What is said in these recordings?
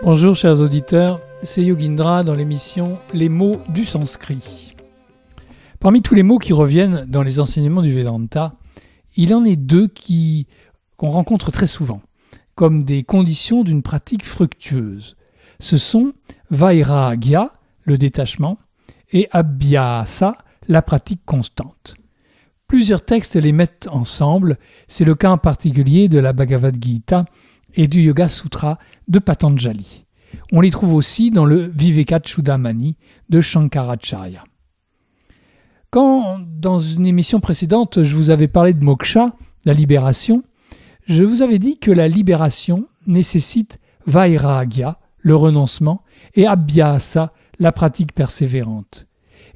Bonjour chers auditeurs, c'est Yogindra dans l'émission Les mots du sanskrit. Parmi tous les mots qui reviennent dans les enseignements du Vedanta, il en est deux qui qu'on rencontre très souvent comme des conditions d'une pratique fructueuse. Ce sont Vairagya, le détachement, et Abhyasa, la pratique constante. Plusieurs textes les mettent ensemble, c'est le cas en particulier de la Bhagavad Gita et du Yoga Sutra de Patanjali. On les trouve aussi dans le Vivekachudamani de Shankaracharya. Quand, dans une émission précédente, je vous avais parlé de moksha, la libération, je vous avais dit que la libération nécessite vairagya, le renoncement, et abhyasa, la pratique persévérante.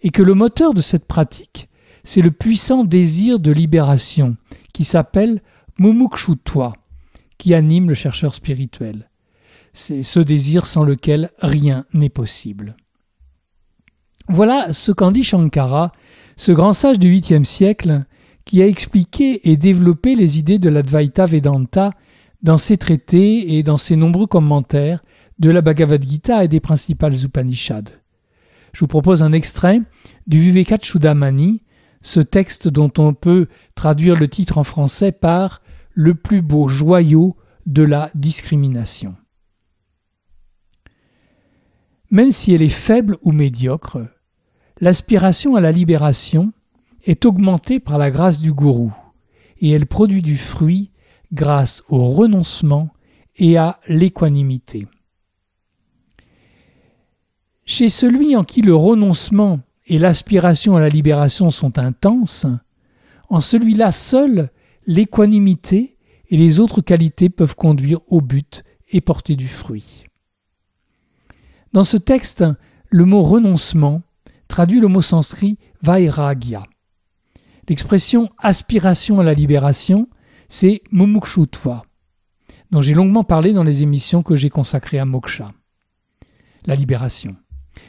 Et que le moteur de cette pratique, c'est le puissant désir de libération qui s'appelle mumukshutva, qui anime le chercheur spirituel. C'est ce désir sans lequel rien n'est possible. Voilà ce qu'en dit Shankara, ce grand sage du 8e siècle, qui a expliqué et développé les idées de l'Advaita Vedanta dans ses traités et dans ses nombreux commentaires de la Bhagavad Gita et des principales Upanishads. Je vous propose un extrait du Vivekachudamani, ce texte dont on peut traduire le titre en français par le plus beau joyau de la discrimination. Même si elle est faible ou médiocre, l'aspiration à la libération est augmentée par la grâce du gourou, et elle produit du fruit grâce au renoncement et à l'équanimité. Chez celui en qui le renoncement et l'aspiration à la libération sont intenses, en celui-là seul l'équanimité et les autres qualités peuvent conduire au but et porter du fruit. Dans ce texte, le mot renoncement traduit le mot sanskrit vairagya. L'expression aspiration à la libération, c'est mumukshutva, dont j'ai longuement parlé dans les émissions que j'ai consacrées à moksha, la libération.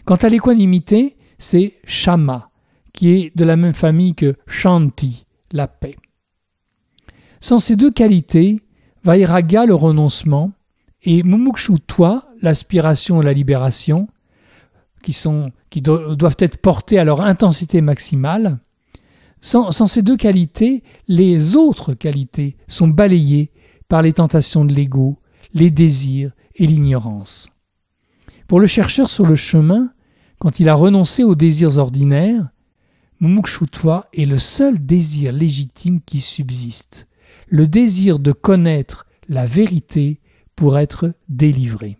Quant à l'équanimité, c'est shama, qui est de la même famille que shanti, la paix. Sans ces deux qualités, vairagya, le renoncement, et mumukshutva, l'aspiration à la libération, qui, sont, qui doivent être portés à leur intensité maximale, sans, ces deux qualités, les autres qualités sont balayées par les tentations de l'ego, les désirs et l'ignorance. Pour le chercheur sur le chemin, quand il a renoncé aux désirs ordinaires, Mumukshutva est le seul désir légitime qui subsiste, le désir de connaître la vérité pour être délivré.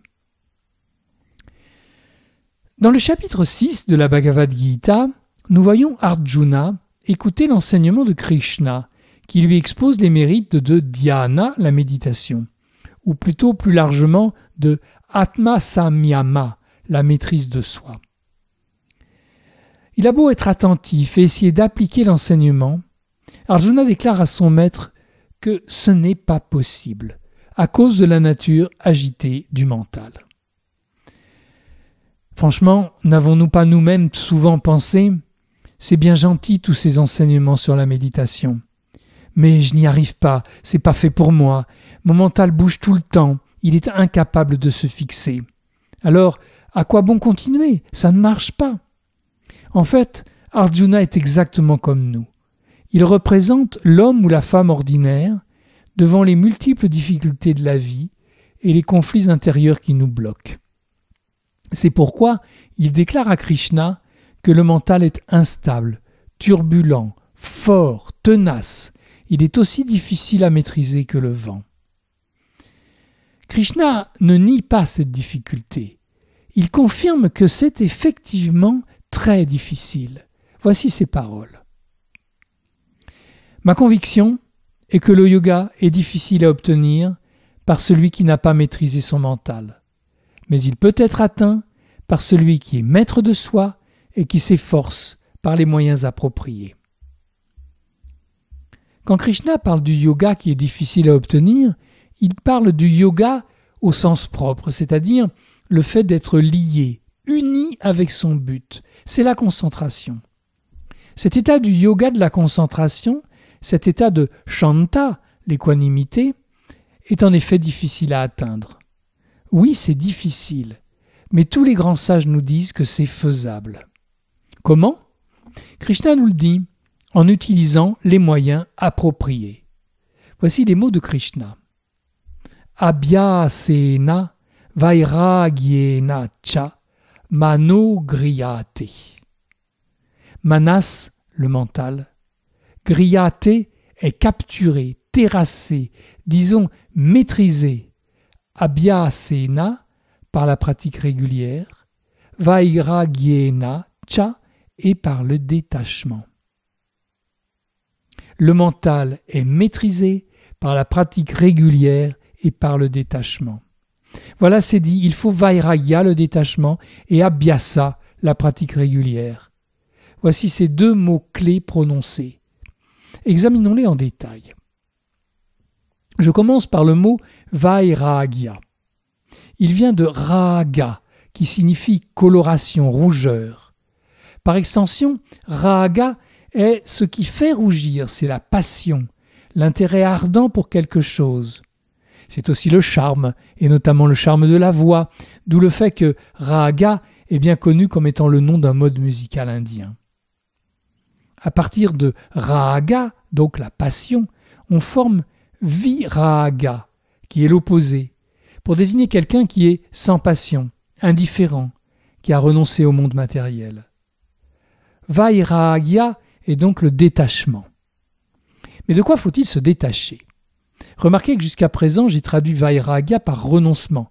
Dans le chapitre 6 de la Bhagavad Gita, nous voyons Arjuna écouter l'enseignement de Krishna, qui lui expose les mérites de dhyana, la méditation, ou plutôt plus largement de atma samyama, la maîtrise de soi. Il a beau être attentif et essayer d'appliquer l'enseignement, Arjuna déclare à son maître que ce n'est pas possible, à cause de la nature agitée du mental. Franchement, n'avons-nous pas nous-mêmes souvent pensé c'est bien gentil tous ces enseignements sur la méditation. Mais je n'y arrive pas, c'est pas fait pour moi. Mon mental bouge tout le temps, il est incapable de se fixer. Alors, à quoi bon continuer? Ça ne marche pas. En fait, Arjuna est exactement comme nous. Il représente l'homme ou la femme ordinaire devant les multiples difficultés de la vie et les conflits intérieurs qui nous bloquent. C'est pourquoi il déclare à Krishna que le mental est instable, turbulent, fort, tenace. Il est aussi difficile à maîtriser que le vent. Krishna ne nie pas cette difficulté. Il confirme que c'est effectivement très difficile. Voici ses paroles. Ma conviction est que le yoga est difficile à obtenir par celui qui n'a pas maîtrisé son mental. Mais il peut être atteint par celui qui est maître de soi et qui s'efforce par les moyens appropriés. Quand Krishna parle du yoga qui est difficile à obtenir, il parle du yoga au sens propre, c'est-à-dire le fait d'être lié, uni avec son but. C'est la concentration. Cet état du yoga de la concentration, cet état de shanta, l'équanimité, est en effet difficile à atteindre. Oui, c'est difficile, mais tous les grands sages nous disent que c'est faisable. Comment? Krishna nous le dit en utilisant les moyens appropriés. Voici les mots de Krishna. Abhyasena vairagyena cha manogriyate. Manas, le mental. Griyate est capturé, terrassé, disons maîtrisé. Abhyasena par la pratique régulière. Vairagyena cha et par le détachement. Le mental est maîtrisé par la pratique régulière et par le détachement. Voilà, c'est dit, il faut vairagya, le détachement, et abhyasa, la pratique régulière. Voici ces deux mots-clés prononcés. Examinons-les en détail. Je commence par le mot vairagya. Il vient de raga, qui signifie coloration, rougeur. Par extension, raga est ce qui fait rougir, c'est la passion, l'intérêt ardent pour quelque chose. C'est aussi le charme, et notamment le charme de la voix, d'où le fait que raga est bien connu comme étant le nom d'un mode musical indien. À partir de raga, donc la passion, on forme viraga, qui est l'opposé, pour désigner quelqu'un qui est sans passion, indifférent, qui a renoncé au monde matériel. Vairagya est donc le détachement. Mais de quoi faut-il se détacher? Remarquez que jusqu'à présent, j'ai traduit vairagya par renoncement.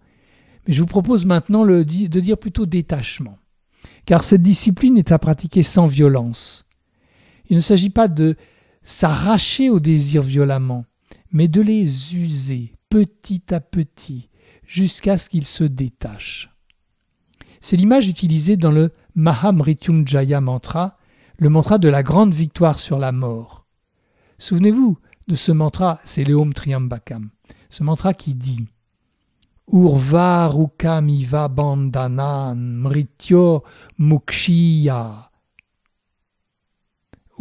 Mais je vous propose maintenant de dire plutôt détachement. Car cette discipline est à pratiquer sans violence. Il ne s'agit pas de s'arracher aux désirs violemment, mais de les user petit à petit jusqu'à ce qu'ils se détachent. C'est l'image utilisée dans le Mahamrityunjaya mantra, le mantra de la grande victoire sur la mort. Souvenez-vous de ce mantra, c'est le Om Triambakam, ce mantra qui dit Urvarukam iva bandanan mrityo mukshiya.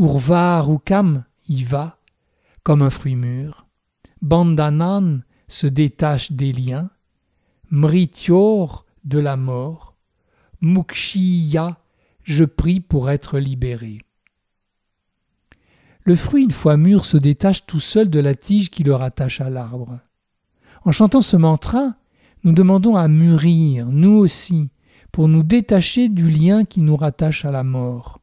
Urvarukam iva, comme un fruit mûr. Bandanan se détache des liens. Mrityor de la mort. Mukshiya je prie pour être libéré. Le fruit, une fois mûr, se détache tout seul de la tige qui le rattache à l'arbre. En chantant ce mantra, nous demandons à mûrir, nous aussi, pour nous détacher du lien qui nous rattache à la mort.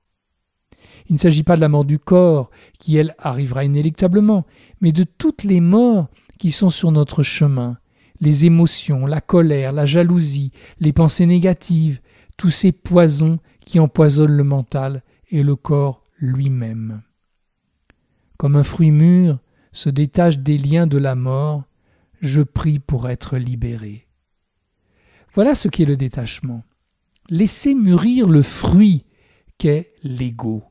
Il ne s'agit pas de la mort du corps, qui elle arrivera inéluctablement, mais de toutes les morts qui sont sur notre chemin, les émotions, la colère, la jalousie, les pensées négatives, tous ces poisons qui empoisonne le mental et le corps lui-même. Comme un fruit mûr se détache des liens de la mort, je prie pour être libéré. Voilà ce qu'est le détachement. Laisser mûrir le fruit qu'est l'ego.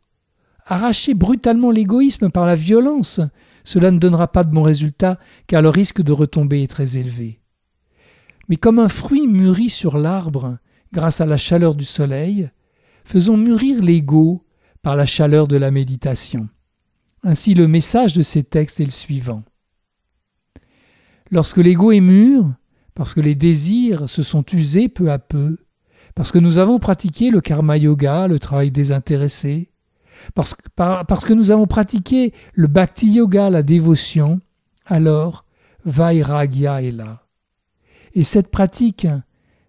Arracher brutalement l'égoïsme par la violence, cela ne donnera pas de bons résultats car le risque de retomber est très élevé. Mais comme un fruit mûri sur l'arbre grâce à la chaleur du soleil, faisons mûrir l'ego par la chaleur de la méditation. Ainsi le message de ces textes est le suivant. Lorsque l'ego est mûr, parce que les désirs se sont usés peu à peu, parce que nous avons pratiqué le karma yoga, le travail désintéressé, parce, que nous avons pratiqué le bhakti yoga, la dévotion, alors Vairagya est là. Et cette pratique,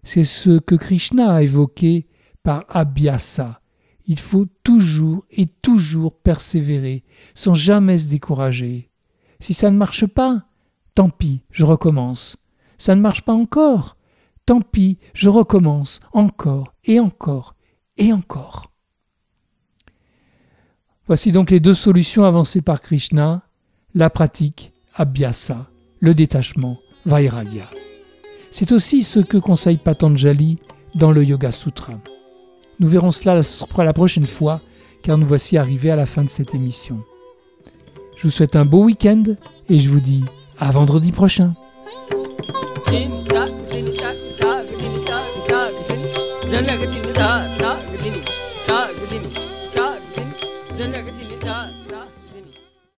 c'est ce que Krishna a évoqué par abhyasa. Il faut toujours et toujours persévérer, sans jamais se décourager. Si ça ne marche pas, tant pis, je recommence. Ça ne marche pas encore, tant pis, je recommence encore et encore et encore. Voici donc les deux solutions avancées par Krishna, la pratique, abhyasa, le détachement, vairagya. C'est aussi ce que conseille Patanjali dans le Yoga Sutra. Nous verrons cela la prochaine fois, car nous voici arrivés à la fin de cette émission. Je vous souhaite un beau week-end et je vous dis à vendredi prochain.